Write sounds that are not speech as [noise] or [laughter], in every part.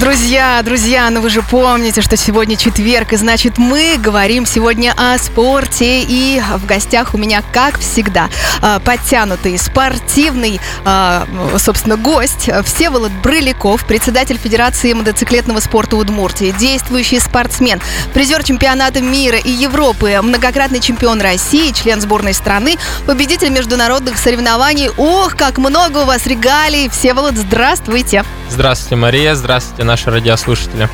Друзья, друзья, ну вы же помните, что сегодня четверг, и значит мы говорим сегодня о спорте. И в гостях у меня, как всегда, а, подтянутый, спортивный, а, собственно, гость Всеволод Брыляков, председатель Федерации мотоциклетного спорта Удмуртии, действующий спортсмен, призер чемпионата мира и Европы, многократный чемпион России, член сборной страны, победитель международных соревнований. Ох, как много у вас регалий! Всеволод, здравствуйте! Здравствуйте, Мария, здравствуйте, наши радиослушатели.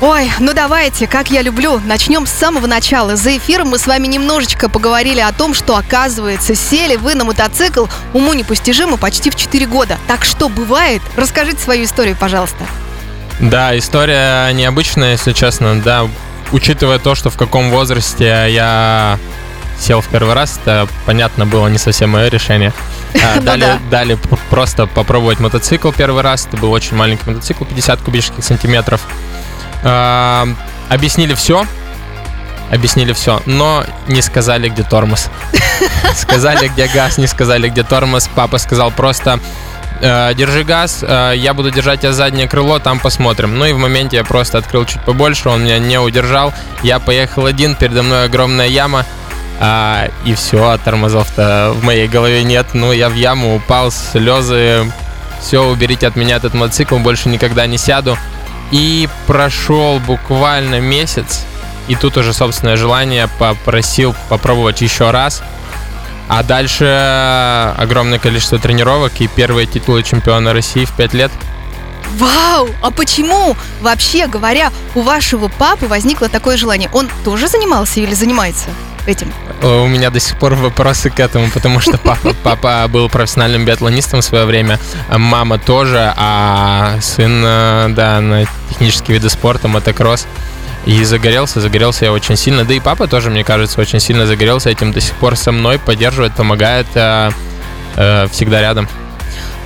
Ой, ну давайте, как я люблю, начнем с самого начала. За эфиром мы с вами немножечко поговорили о том, что, оказывается, сели вы на мотоцикл уму непостижимо почти в 4 года. Так что бывает? Расскажите свою историю, пожалуйста. Да, история необычная, если честно, да. Учитывая то, что в каком возрасте я сел в первый раз, это, понятно, было не совсем мое решение. [laughs] А, Ну дали, да. дали просто попробовать мотоцикл первый раз. Это был очень маленький мотоцикл, 50 кубических сантиметров. А, объяснили все. Объяснили все, но не сказали, где тормоз. [laughs] Сказали, где газ, не сказали, где тормоз. Папа сказал просто, «Э, держи газ, э, я буду держать тебя заднее крыло, там посмотрим. Ну и в моменте я просто открыл чуть побольше, он меня не удержал. Я поехал один, передо мной огромная яма. А, и все, тормозов-то в моей голове нет. Ну, я в яму упал, слезы. Все, уберите от меня этот мотоцикл, больше никогда не сяду. И прошел буквально месяц. И тут уже собственное желание попросил попробовать еще раз. А дальше огромное количество тренировок и первые титулы чемпиона России в 5 лет. Вау! А почему, вообще говоря, у вашего папы возникло такое желание? Он тоже занимался или занимается этим? Э, У меня до сих пор вопросы к этому, потому что папа, [laughs] папа был профессиональным биатлонистом в свое время, а мама тоже, а сын, э, да, на технические виды спорта, мотокросс. И загорелся, загорелся я очень сильно. Да и папа тоже, мне кажется, очень сильно загорелся этим до сих пор со мной, поддерживает, помогает, э, всегда рядом.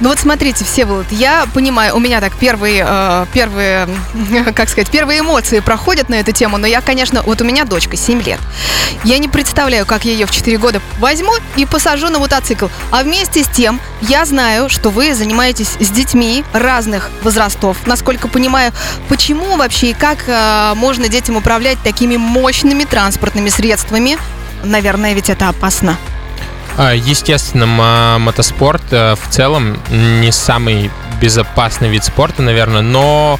Ну вот смотрите, Всеволод, я понимаю, у меня так первые, э, первые, [laughs] как сказать, первые эмоции проходят на эту тему, но я, конечно, вот у меня дочка 7 лет. Я не представляю, как я ее в 4 года возьму и посажу на мотоцикл. А вместе с тем, я знаю, что вы занимаетесь с детьми разных возрастов. Насколько понимаю, почему вообще и как э, можно детям управлять такими мощными транспортными средствами? Наверное, ведь это опасно. А, Естественно, мо- мотоспорт э, в целом не самый безопасный вид спорта, наверное, но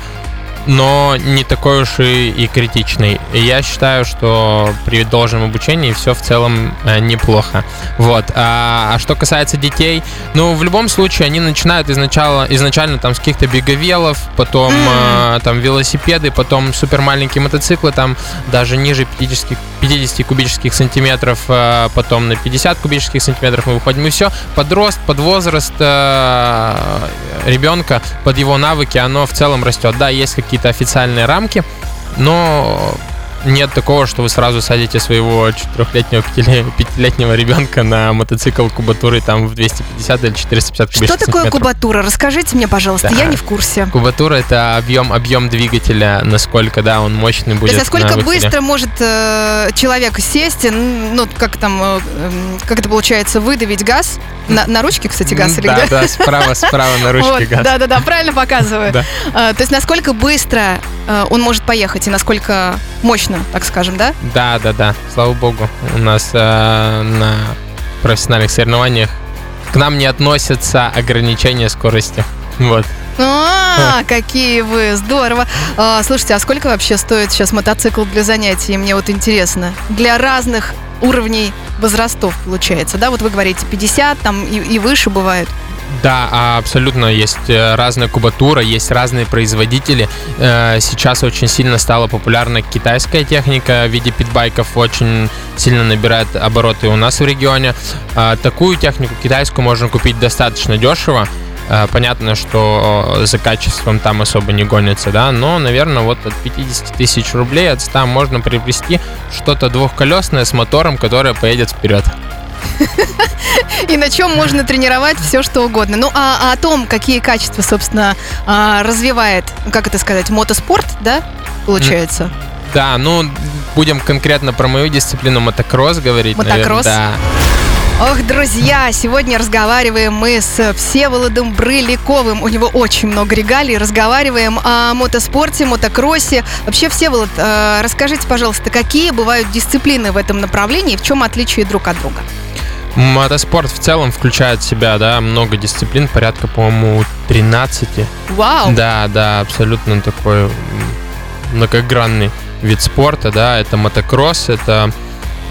но не такой уж и, и критичный. Я считаю, что при должном обучении все в целом э, неплохо. Вот. А, а что касается детей, ну, в любом случае, они начинают изначально, изначально там с каких-то беговелов, потом э, там велосипеды, потом супер маленькие мотоциклы, там даже ниже 50, 50 кубических сантиметров, э, потом на 50 кубических сантиметров мы выходим. И все, подрост, под возраст ребенка, под его навыки, оно в целом растет. Да, есть какие-то официальные рамки, но нет такого, что вы сразу садите своего четырехлетнего, пятиле- пятилетнего ребенка на мотоцикл кубатурой там в 250 или 450 Что такое сантиметров. кубатура? Расскажите мне, пожалуйста, Да. я не в курсе. Кубатура это объем, объем двигателя, насколько, да, он мощный То будет. есть, насколько на быстро может э, человек сесть, ну, как там, э, эм, как это получается, выдавить газ? На, на ручке, кстати, газ или да, да, справа, справа на [laughs] ручке газ. [laughs] Да, да, да, правильно показываю. То есть, насколько быстро э, он может поехать и насколько мощно, так скажем, да? Да, да, да. Слава богу, у нас э, на профессиональных соревнованиях к нам не относятся ограничения скорости. Вот. А, какие вы, здорово. А, слушайте, а сколько вообще стоит сейчас мотоцикл для занятий? Мне вот интересно. Для разных уровней возрастов, получается, да? Вот вы говорите 50, там и, и выше бывает. Да, а, абсолютно есть э, разная кубатура, есть разные производители. Э, Сейчас очень сильно стала популярна китайская техника в виде питбайков, очень сильно набирает обороты у нас в регионе. А, Такую технику китайскую можно купить достаточно дешево. Э, Понятно, что за качеством там особо не гонится, да, но, наверное, вот от 50 тысяч рублей от 100 можно приобрести что-то двухколесное с мотором, которое поедет вперед. [laughs] И на чем можно тренировать все, что угодно. Ну, а, а о том, какие качества, собственно, а, развивает, как это сказать, мотоспорт, да, получается? Да, ну, будем конкретно про мою дисциплину мотокросс говорить. Мотокросс? наверное, да. Ох, друзья, сегодня разговариваем мы с Всеволодом Брыляковым. У него очень много регалий. Разговариваем о мотоспорте, мотокроссе. Вообще, Всеволод, э, расскажите, пожалуйста, какие бывают дисциплины в этом направлении и в чем отличие друг от друга? Мотоспорт в целом включает в себя, да, много дисциплин, порядка, по-моему, 13. Вау! Да, да, абсолютно такой многогранный вид спорта, да, это мотокросс, это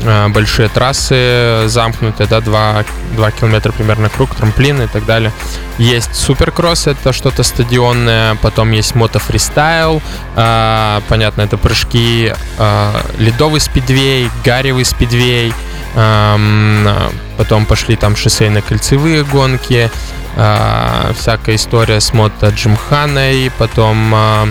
э, большие трассы замкнутые, да, 2, 2 километра примерно круг, трамплины и так далее. Есть суперкросс, это что-то стадионное, потом есть мотофристайл, э, понятно, это прыжки, э, ледовый спидвей, гаревый спидвей, э, потом пошли там шоссейно-кольцевые гонки, э, всякая история с мото Джимханой, потом э,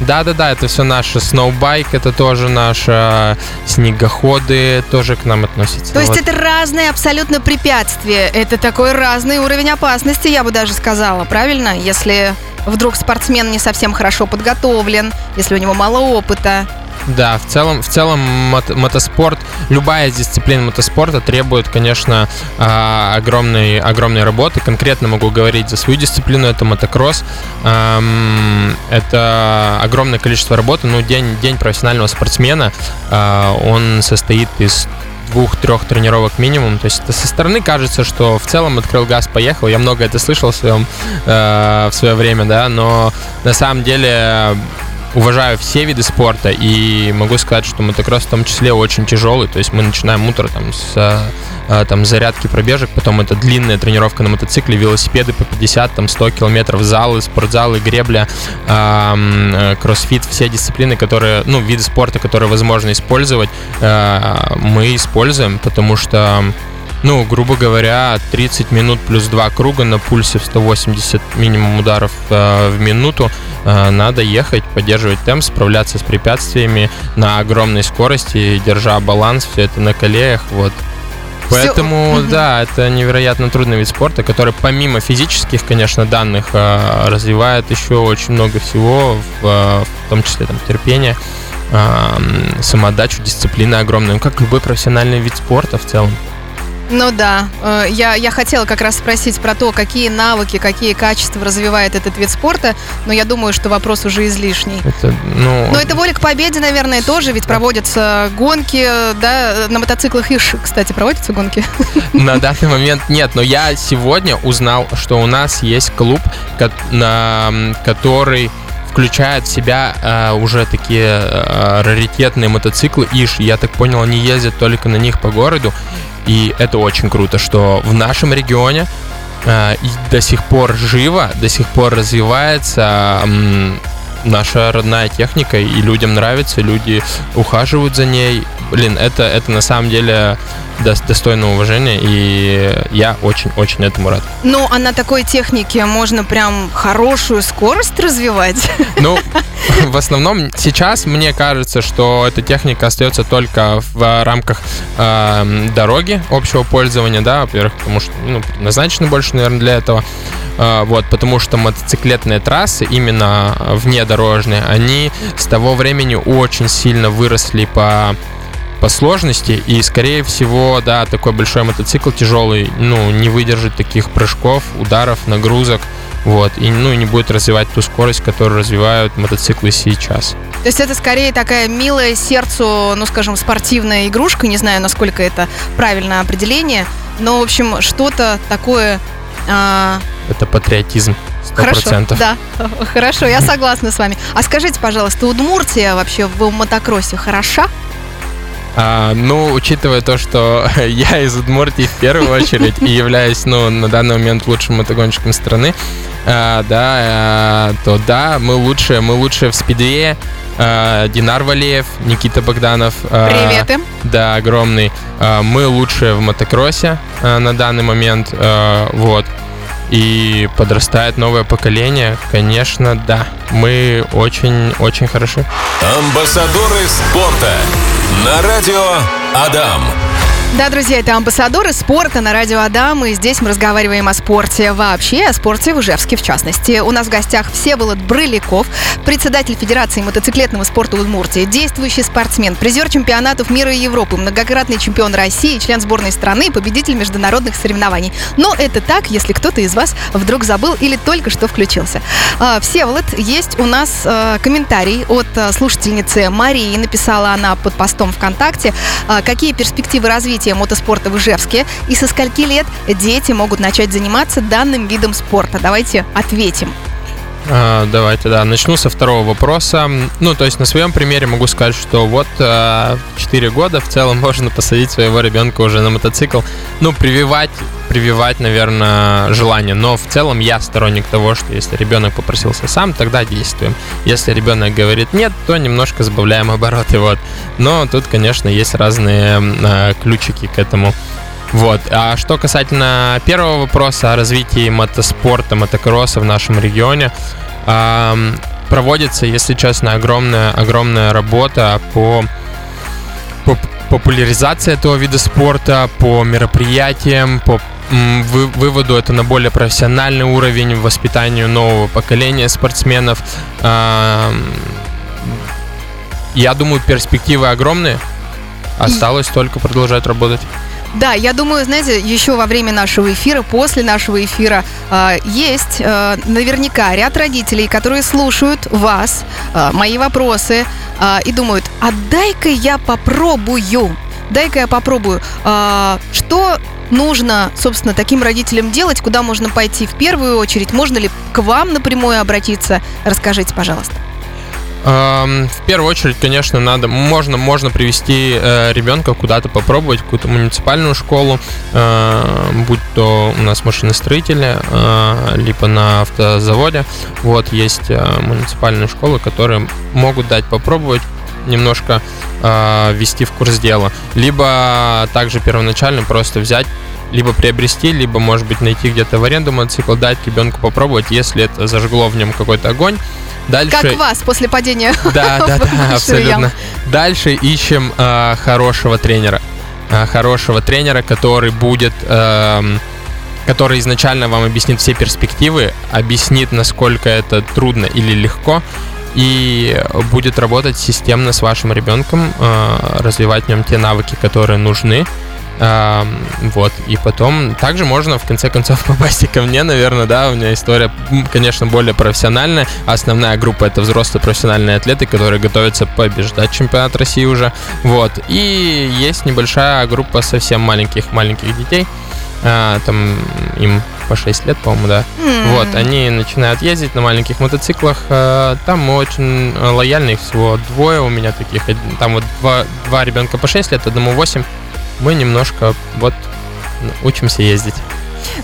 да-да-да, это все наше. Сноубайк это тоже наше. Снегоходы тоже к нам относятся. То есть вот. это разные абсолютно препятствия. Это такой разный уровень опасности, я бы даже сказала, правильно? Если вдруг спортсмен не совсем хорошо подготовлен, если у него мало опыта. Да, в целом, в целом мото мотоспорт, любая дисциплина мотоспорта требует, конечно, а, огромной, огромной работы. Конкретно могу говорить за свою дисциплину, это мотокросс. Это огромное количество работы. Ну, день, день профессионального спортсмена, а, он состоит из двух-трех тренировок минимум. То есть это со стороны кажется, что в целом открыл газ, поехал. Я много это слышал в, своем, э, в свое время, да, но на самом деле уважаю все виды спорта и могу сказать, что мотокросс в том числе очень тяжелый. То есть мы начинаем утро там с а, там зарядки пробежек, потом это длинная тренировка на мотоцикле, велосипеды по 50, там 100 километров, залы, спортзалы, гребля, э, кроссфит, все дисциплины, которые, ну, виды спорта, которые возможно использовать, э, мы используем, потому что ну, грубо говоря, 30 минут плюс 2 круга на пульсе в 180 минимум ударов э, в минуту. Э, надо ехать, поддерживать темп, справляться с препятствиями на огромной скорости, держа баланс, все это на колеях. Вот. Поэтому, Все. да, это невероятно трудный вид спорта, который помимо физических, конечно, данных э, развивает еще очень много всего, в, э, в том числе там терпение, э, самоотдачу, дисциплины огромную, ну, как любой профессиональный вид спорта в целом. Ну да, э, я, я хотела как раз спросить про то, какие навыки, какие качества развивает этот вид спорта, но я думаю, что вопрос уже излишний. Это, ну... Но это воля к победе, наверное, тоже, ведь проводятся гонки, да, на мотоциклах ИШ, кстати, проводятся гонки? [laughs] На данный момент нет, но я сегодня узнал, что у нас есть клуб, который включает в себя э, уже такие э, раритетные мотоциклы ИШ. Я так понял, они ездят только на них по городу. И это очень круто, что в нашем регионе э, до сих пор живо, до сих пор развивается наша родная техника, и людям нравится, люди ухаживают за ней. Блин, это, это на самом деле достойно уважения, и я очень-очень этому рад. Ну, а на такой технике можно прям хорошую скорость развивать? [laughs] Ну, в основном сейчас мне кажется, что эта техника остается только в рамках э, дороги общего пользования, да, во-первых, потому что ну, назначены больше, наверное, для этого. Э, вот, потому что мотоциклетные трассы, именно внедорожные, они с того времени очень сильно выросли по по сложности, и, скорее всего, да, такой большой мотоцикл тяжелый, ну, не выдержит таких прыжков, ударов, нагрузок, вот, и, ну, не будет развивать ту скорость, которую развивают мотоциклы сейчас. То есть это скорее такая милая сердцу, ну, скажем, спортивная игрушка, не знаю, насколько это правильное определение, но, в общем, что-то такое... А... Это патриотизм. 100%. Хорошо, да, хорошо, я согласна с вами. А скажите, пожалуйста, Удмуртия вообще в мотокроссе хороша? А, ну, учитывая то, что [laughs] я из Удмуртии в первую очередь и являюсь, ну, на данный момент лучшим мотогонщиком страны, а, да, а, то да, мы лучшие, мы лучшие в спидвее. А, Динар Валеев, Никита Богданов. А, Привет им. Да, огромный. А, мы лучшие в мотокроссе на данный момент. Вот и подрастает новое поколение, конечно, да, мы очень-очень хороши. Амбассадоры спорта на радио Адам. Да, друзья, это амбассадоры спорта на радио Адам, и здесь мы разговариваем о спорте вообще, о спорте в Ижевске в частности. У нас в гостях Всеволод Брыляков, председатель Федерации мотоциклетного спорта Удмуртии, действующий спортсмен, призер чемпионатов мира и Европы, многократный чемпион России, член сборной страны, победитель международных соревнований. Но это так, если кто-то из вас вдруг забыл или только что включился. А, Всеволод, есть у нас а, комментарий от а, слушательницы Марии, написала она под постом ВКонтакте, какие перспективы развития мотоспорта в Ижевске и со скольки лет дети могут начать заниматься данным видом спорта. Давайте ответим. А, давайте, да. Начну со второго вопроса. Ну, то есть на своем примере могу сказать, что вот а, 4 года в целом [laughs] можно посадить своего ребенка уже на мотоцикл. Ну, прививать, прививать, наверное, желание. Но в целом я сторонник того, что если ребенок попросился сам, тогда действуем. Если ребенок говорит нет, то немножко сбавляем обороты. Вот. Но тут, конечно, есть разные а, ключики к этому. Вот. А что касательно первого вопроса о развитии мотоспорта, мотокросса в нашем регионе, эм, проводится, если честно, огромная, огромная работа по, по популяризации этого вида спорта, по мероприятиям, по вы- выводу это на более профессиональный уровень, воспитанию нового поколения спортсменов. Эм, я думаю, перспективы огромные. Осталось только продолжать работать. Да, я думаю, знаете, еще во время нашего эфира, после нашего эфира, э, есть э, наверняка ряд родителей, которые слушают вас, э, мои вопросы, э, и думают, а дай-ка я попробую, дай-ка я попробую. Э, что нужно, собственно, таким родителям делать, куда можно пойти в первую очередь, можно ли к вам напрямую обратиться? Расскажите, пожалуйста. Эм, В первую очередь, конечно, надо, можно, можно привести э, ребенка куда-то попробовать, какую-то муниципальную школу, э, будь то у нас машиностроители, э, либо на автозаводе. Вот есть муниципальные школы, которые могут дать попробовать немножко э, ввести в курс дела. Либо также первоначально просто взять либо приобрести, либо, может быть, найти где-то в аренду мотоцикл, дать ребенку попробовать, если это зажгло в нем какой-то огонь. Дальше... Как вас после падения [laughs] [laughs] Да, да, да, абсолютно. Дальше ищем э, хорошего тренера. Э, хорошего тренера, который будет, эм, который изначально вам объяснит все перспективы, объяснит, насколько это трудно или легко, и будет работать системно с вашим ребенком, э, развивать в нем те навыки, которые нужны. Эм, вот, и потом также можно в конце концов [laughs] попасть и ко мне, наверное, да, у меня история, конечно, более профессиональная, основная группа это взрослые профессиональные атлеты, которые готовятся побеждать чемпионат России уже, вот, и есть небольшая группа совсем маленьких, маленьких детей, а, там им по 6 лет, по-моему, да, М. вот, они начинают ездить на маленьких мотоциклах. э, Там мы очень э, лояльны, их всего двое у меня таких. Там вот два, два ребенка по 6 лет, одному 8. Мы немножко вот учимся ездить.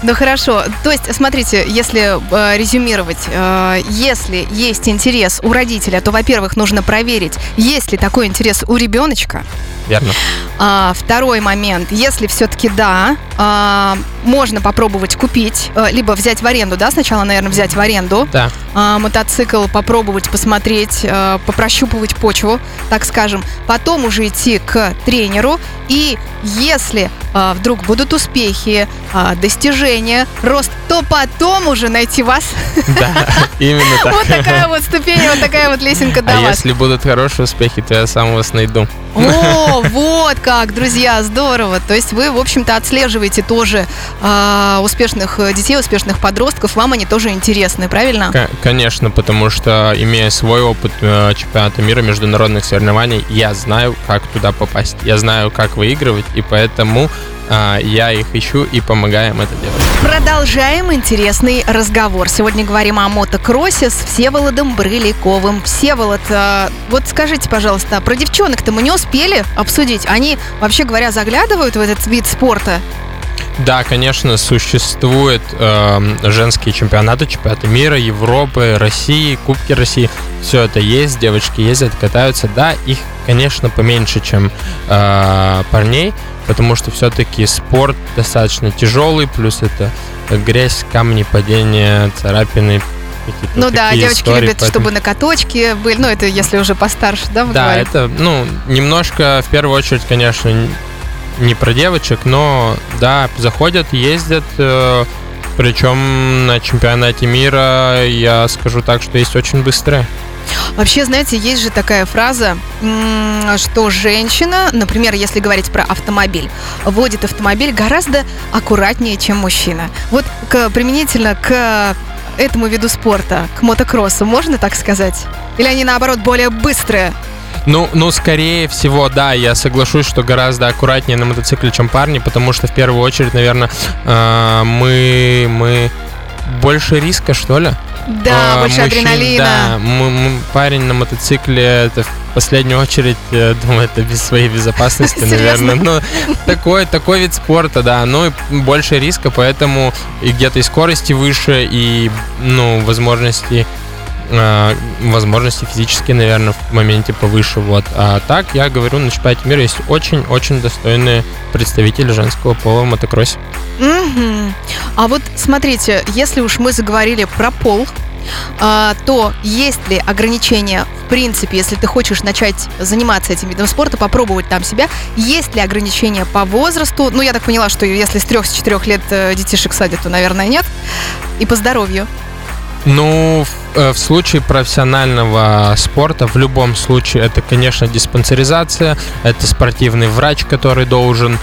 Ну хорошо. То есть, смотрите, если э, резюмировать, э, если есть интерес у родителя, то, во-первых, нужно проверить, есть ли такой интерес у ребеночка. Верно. А, второй момент, если все-таки да, а, можно попробовать купить, э, либо взять в аренду, да, сначала, наверное, взять в аренду Да. А, мотоцикл, попробовать посмотреть, э, попрощупывать почву, так скажем, потом уже идти к тренеру, и если а, вдруг будут успехи, а, достижения, рост, то потом уже найти вас. [laughs] Да, именно [laughs] так. Вот такая вот ступень, вот такая вот лесенка до А вас. если будут хорошие успехи, то я сам вас найду. О, [laughs] вот как, друзья, здорово. То есть вы, в общем-то, отслеживаете тоже а, успешных э, детей, успешных подростков. Вам они тоже интересны, правильно? К- Конечно, потому что, имея свой опыт э, чемпионата мира, международных соревнований, я знаю, как туда попасть. Я знаю, как выигрывать, и поэтому а, я их ищу и помогаю им это делать. Продолжаем интересный разговор. Сегодня говорим о мотокроссе с Всеволодом Брыляковым. Всеволод, э, вот скажите, пожалуйста, про девчонок-то мы не успели обсудить. Они, вообще говоря, заглядывают в этот вид спорта? Да, конечно, существуют эм, женские чемпионаты, чемпионаты мира, Европы, России, Кубки России. Все это есть, девочки ездят, катаются. Да, их, конечно, поменьше, чем э, парней, потому что все-таки спорт достаточно тяжелый, плюс это грязь, камни, падения, царапины. какие-то Ну да, девочки истории, любят, поэтому- чтобы на каточке были. Ну, это если уже постарше, да, Да, говорите? это, ну, немножко, в первую очередь, конечно, не про девочек, но да, заходят, ездят, э, причем на чемпионате мира я скажу так, что есть очень быстрые. Вообще, знаете, есть же такая фраза, что женщина, например, если говорить про автомобиль, водит автомобиль гораздо аккуратнее, чем мужчина. Вот к, применительно к этому виду спорта, к мотокроссу, можно так сказать? Или они, наоборот, более быстрые? Ну, ну, скорее всего, да, я соглашусь, что гораздо аккуратнее на мотоцикле, чем парни, потому что в первую очередь, наверное, э, мы, мы больше риска, что ли? Да, а, больше мужчин, адреналина. Да, мы, мы, парень на мотоцикле, это в последнюю очередь, я думаю, это без своей безопасности, [laughs] наверное. Но такой, такой вид спорта, да, ну и больше риска, поэтому и где-то и скорости выше, и, ну, возможности э, возможности физические, наверное, в моменте повыше. Вот. А так, я говорю, на чемпионате мира есть очень-очень достойные представители женского пола в мотокроссе. Угу. А вот смотрите, если уж мы заговорили про пол, а, то есть ли ограничения, в принципе, если ты хочешь начать заниматься этим видом спорта, попробовать там себя, есть ли ограничения по возрасту? Ну, я так поняла, что если с трех, с четырех лет э, детишек садят, то, наверное, нет. И по здоровью. Ну, в, э, в случае профессионального спорта, в любом случае, это, конечно, диспансеризация, это спортивный врач, который должен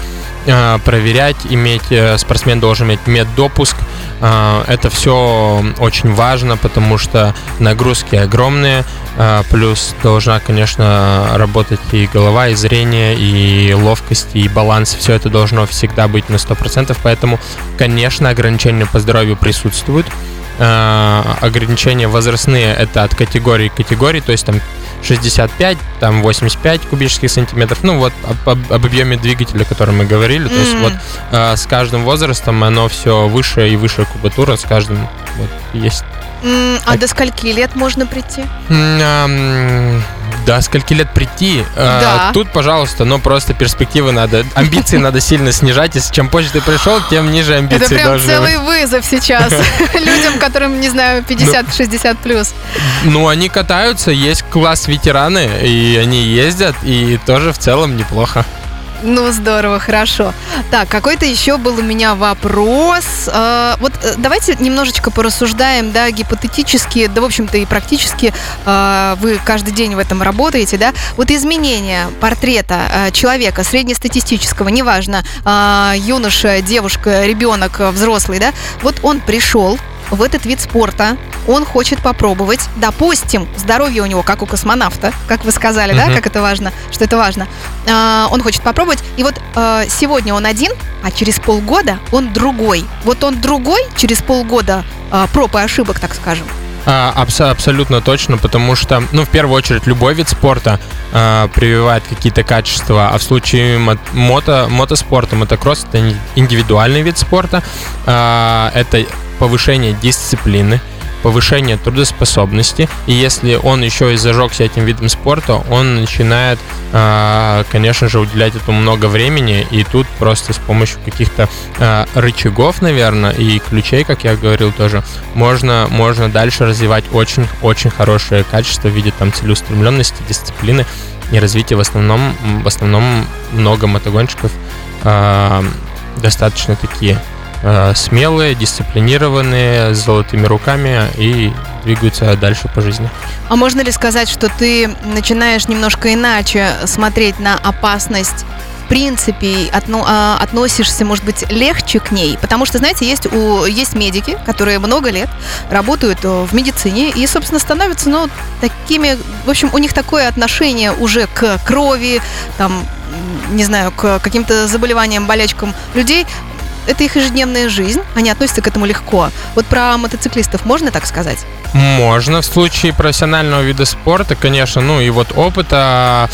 э, проверять, иметь, э, спортсмен должен иметь меддопуск. Э, это все очень важно, потому что нагрузки огромные, э, плюс должна, конечно, работать и голова, и зрение, и ловкость, и баланс. Все это должно всегда быть на 100%, поэтому, конечно, ограничения по здоровью присутствуют. Э, ограничения возрастные это от категории к категории, то есть там 65, там 85 кубических сантиметров. Ну вот об, об, об объеме двигателя, о котором мы говорили. Mm-hmm. То есть вот э, с каждым возрастом оно все выше и выше кубатура, с каждым вот есть. Mm, а, а до скольки лет можно прийти? Mm, до скольки лет прийти. А, да. Тут, пожалуйста, но просто перспективы надо, амбиции [laughs] надо сильно снижать. Если чем позже ты пришел, тем ниже амбиции Это прям целый вызов сейчас [laughs] [laughs] людям, которым, не знаю, 50-60 плюс. Ну, они катаются, есть класс ветераны, и они ездят, и тоже в целом неплохо. Ну, здорово, хорошо. Так, какой-то еще был у меня вопрос. А, вот э, давайте немножечко порассуждаем, да, гипотетически, да, в общем-то, и практически а, вы каждый день в этом работаете, да. Вот изменение портрета а, человека среднестатистического, неважно, юноша, девушка, ребенок, взрослый, да, вот он пришел, в этот вид спорта, он хочет попробовать, допустим, здоровье у него, как у космонавта, как вы сказали, uh-huh. да, как это важно, что это важно. А, он хочет попробовать, и вот а, сегодня он один, а через полгода он другой. Вот он другой через полгода а, проб и ошибок, так скажем. А, абс- абсолютно точно, потому что, ну, в первую очередь, любой вид спорта а, прививает какие-то качества, а в случае мото, мотоспорта, мотокросс это индивидуальный вид спорта, а, это повышение дисциплины, повышение трудоспособности. И если он еще и зажегся этим видом спорта, он начинает, а, конечно же, уделять этому много времени. И тут просто с помощью каких-то а, рычагов, наверное, и ключей, как я говорил тоже, можно, можно дальше развивать очень-очень хорошие качества в виде там целеустремленности, дисциплины и развития в основном, в основном много мотогонщиков э, достаточно такие смелые, дисциплинированные, с золотыми руками и двигаются дальше по жизни. А можно ли сказать, что ты начинаешь немножко иначе смотреть на опасность в принципе отно, а, относишься, может быть, легче к ней? Потому что, знаете, есть, у, есть медики, которые много лет работают э, в медицине и, собственно, становятся, ну, такими, в общем, у них такое отношение уже к крови, там, не знаю, к каким-то заболеваниям, болячкам людей, это их ежедневная жизнь, они относятся к этому легко. Вот про мотоциклистов можно так сказать? Можно. В случае профессионального вида спорта, конечно, ну и вот опыта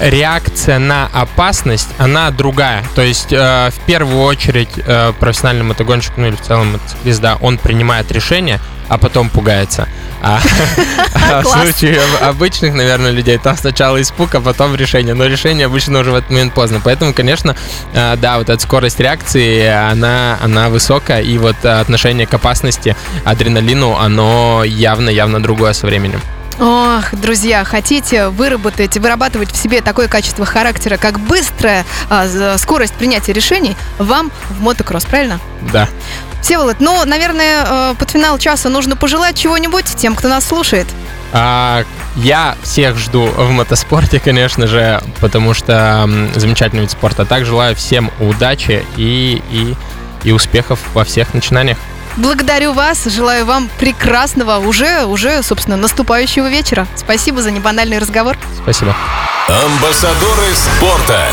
реакция на опасность, она другая. То есть, э, в первую очередь, э, профессиональный мотогонщик, ну или в целом мотоциклист, да, он принимает решение, а потом пугается. А, [laughs] а в случае обычных, наверное, людей, там сначала испуг, а потом решение. Но решение обычно уже в этот момент поздно. Поэтому, конечно, э, да, вот эта скорость реакции, она, она высокая, и вот отношение к опасности, адреналину, оно явно-явно другое со временем. Ох, друзья, хотите выработать, вырабатывать в себе такое качество характера, как быстрая а, скорость принятия решений, вам в мотокросс, правильно? Да. Всеволод, ну, наверное, э, под финал часа нужно пожелать чего-нибудь тем, кто нас слушает. А, я всех жду в мотоспорте, конечно же, потому что замечательный вид спорта. Так желаю всем удачи и, и, и успехов во всех начинаниях. Благодарю вас, желаю вам прекрасного, уже, уже, собственно, наступающего вечера. Спасибо за небанальный разговор. Спасибо. Амбассадоры спорта.